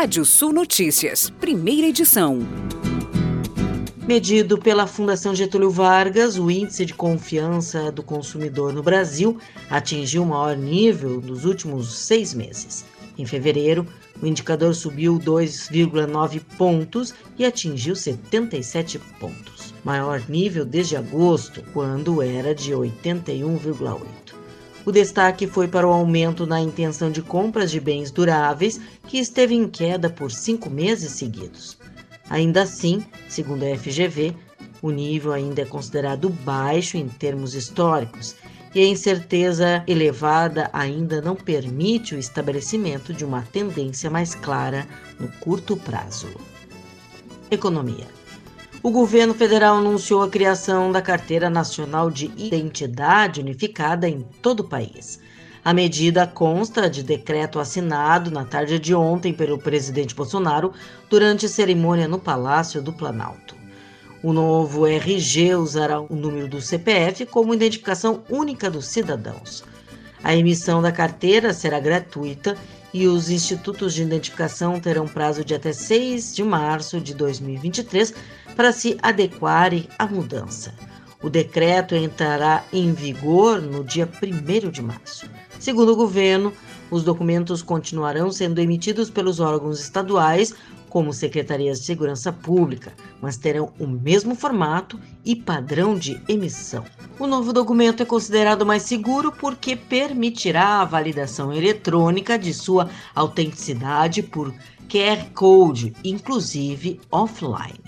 Rádio Sul Notícias, primeira edição. Medido pela Fundação Getúlio Vargas, o índice de confiança do consumidor no Brasil atingiu o maior nível dos últimos seis meses. Em fevereiro, o indicador subiu 2,9 pontos e atingiu 77 pontos, maior nível desde agosto, quando era de 81,8. O destaque foi para o aumento na intenção de compras de bens duráveis, que esteve em queda por cinco meses seguidos. Ainda assim, segundo a FGV, o nível ainda é considerado baixo em termos históricos e a incerteza elevada ainda não permite o estabelecimento de uma tendência mais clara no curto prazo. Economia. O governo federal anunciou a criação da Carteira Nacional de Identidade Unificada em todo o país. A medida consta de decreto assinado na tarde de ontem pelo presidente Bolsonaro durante cerimônia no Palácio do Planalto. O novo RG usará o número do CPF como identificação única dos cidadãos. A emissão da carteira será gratuita e os institutos de identificação terão prazo de até 6 de março de 2023 para se adequarem à mudança. O decreto entrará em vigor no dia 1 de março. Segundo o governo, os documentos continuarão sendo emitidos pelos órgãos estaduais, como secretarias de segurança pública, mas terão o mesmo formato e padrão de emissão. O novo documento é considerado mais seguro porque permitirá a validação eletrônica de sua autenticidade por QR Code, inclusive offline.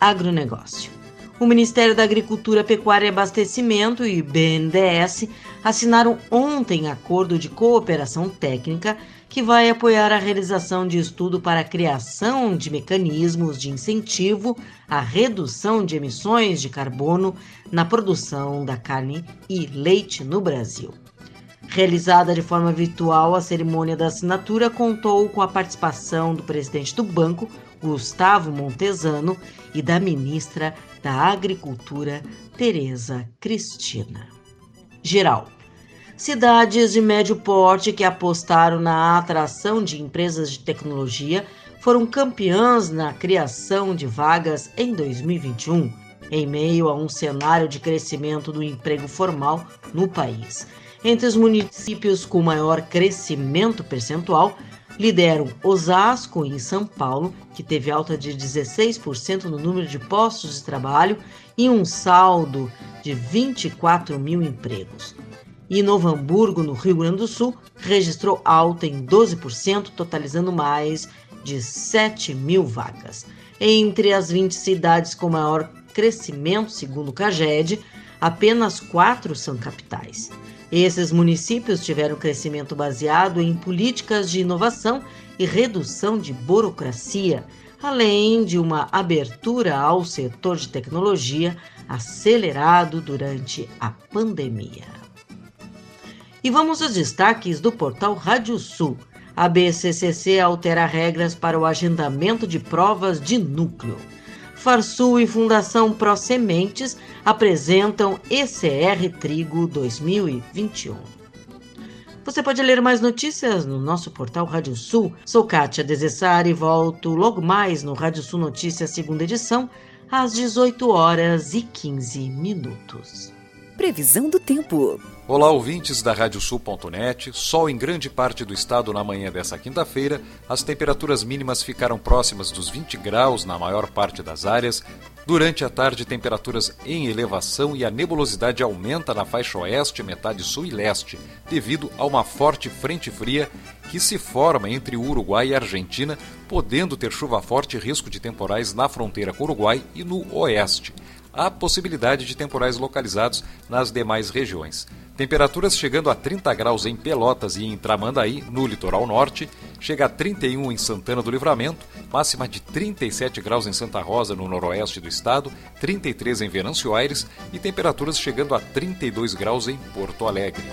Agronegócio. O Ministério da Agricultura, Pecuária e Abastecimento e BNDES assinaram ontem acordo de cooperação técnica que vai apoiar a realização de estudo para a criação de mecanismos de incentivo à redução de emissões de carbono na produção da carne e leite no Brasil. Realizada de forma virtual, a cerimônia da assinatura contou com a participação do presidente do banco, Gustavo Montesano, e da ministra da Agricultura, Tereza Cristina. Geral. Cidades de médio porte que apostaram na atração de empresas de tecnologia foram campeãs na criação de vagas em 2021, em meio a um cenário de crescimento do emprego formal no país. Entre os municípios com maior crescimento percentual, lideram Osasco e São Paulo, que teve alta de 16% no número de postos de trabalho e um saldo de 24 mil empregos. E Novo Hamburgo, no Rio Grande do Sul, registrou alta em 12%, totalizando mais de 7 mil vagas. Entre as 20 cidades com maior crescimento, segundo o CAGED, apenas quatro são capitais. Esses municípios tiveram crescimento baseado em políticas de inovação e redução de burocracia, além de uma abertura ao setor de tecnologia acelerado durante a pandemia. E vamos aos destaques do portal Rádio Sul. A BCCC altera regras para o agendamento de provas de núcleo. Farsul e Fundação Pro Sementes apresentam ECR Trigo 2021. Você pode ler mais notícias no nosso portal Rádio Sul. Sou Kátia Desessari e volto logo mais no Rádio Sul Notícias, segunda edição, às 18 horas e 15 minutos. Previsão do tempo. Olá, ouvintes da Radiosul.net. Sol em grande parte do estado na manhã dessa quinta-feira. As temperaturas mínimas ficaram próximas dos 20 graus na maior parte das áreas. Durante a tarde, temperaturas em elevação e a nebulosidade aumenta na faixa oeste, metade sul e leste, devido a uma forte frente fria que se forma entre o Uruguai e a Argentina, podendo ter chuva forte e risco de temporais na fronteira com o Uruguai e no oeste há possibilidade de temporais localizados nas demais regiões. Temperaturas chegando a 30 graus em Pelotas e em Tramandaí, no litoral norte, chega a 31 em Santana do Livramento, máxima de 37 graus em Santa Rosa, no noroeste do estado, 33 em Venâncio Aires e temperaturas chegando a 32 graus em Porto Alegre.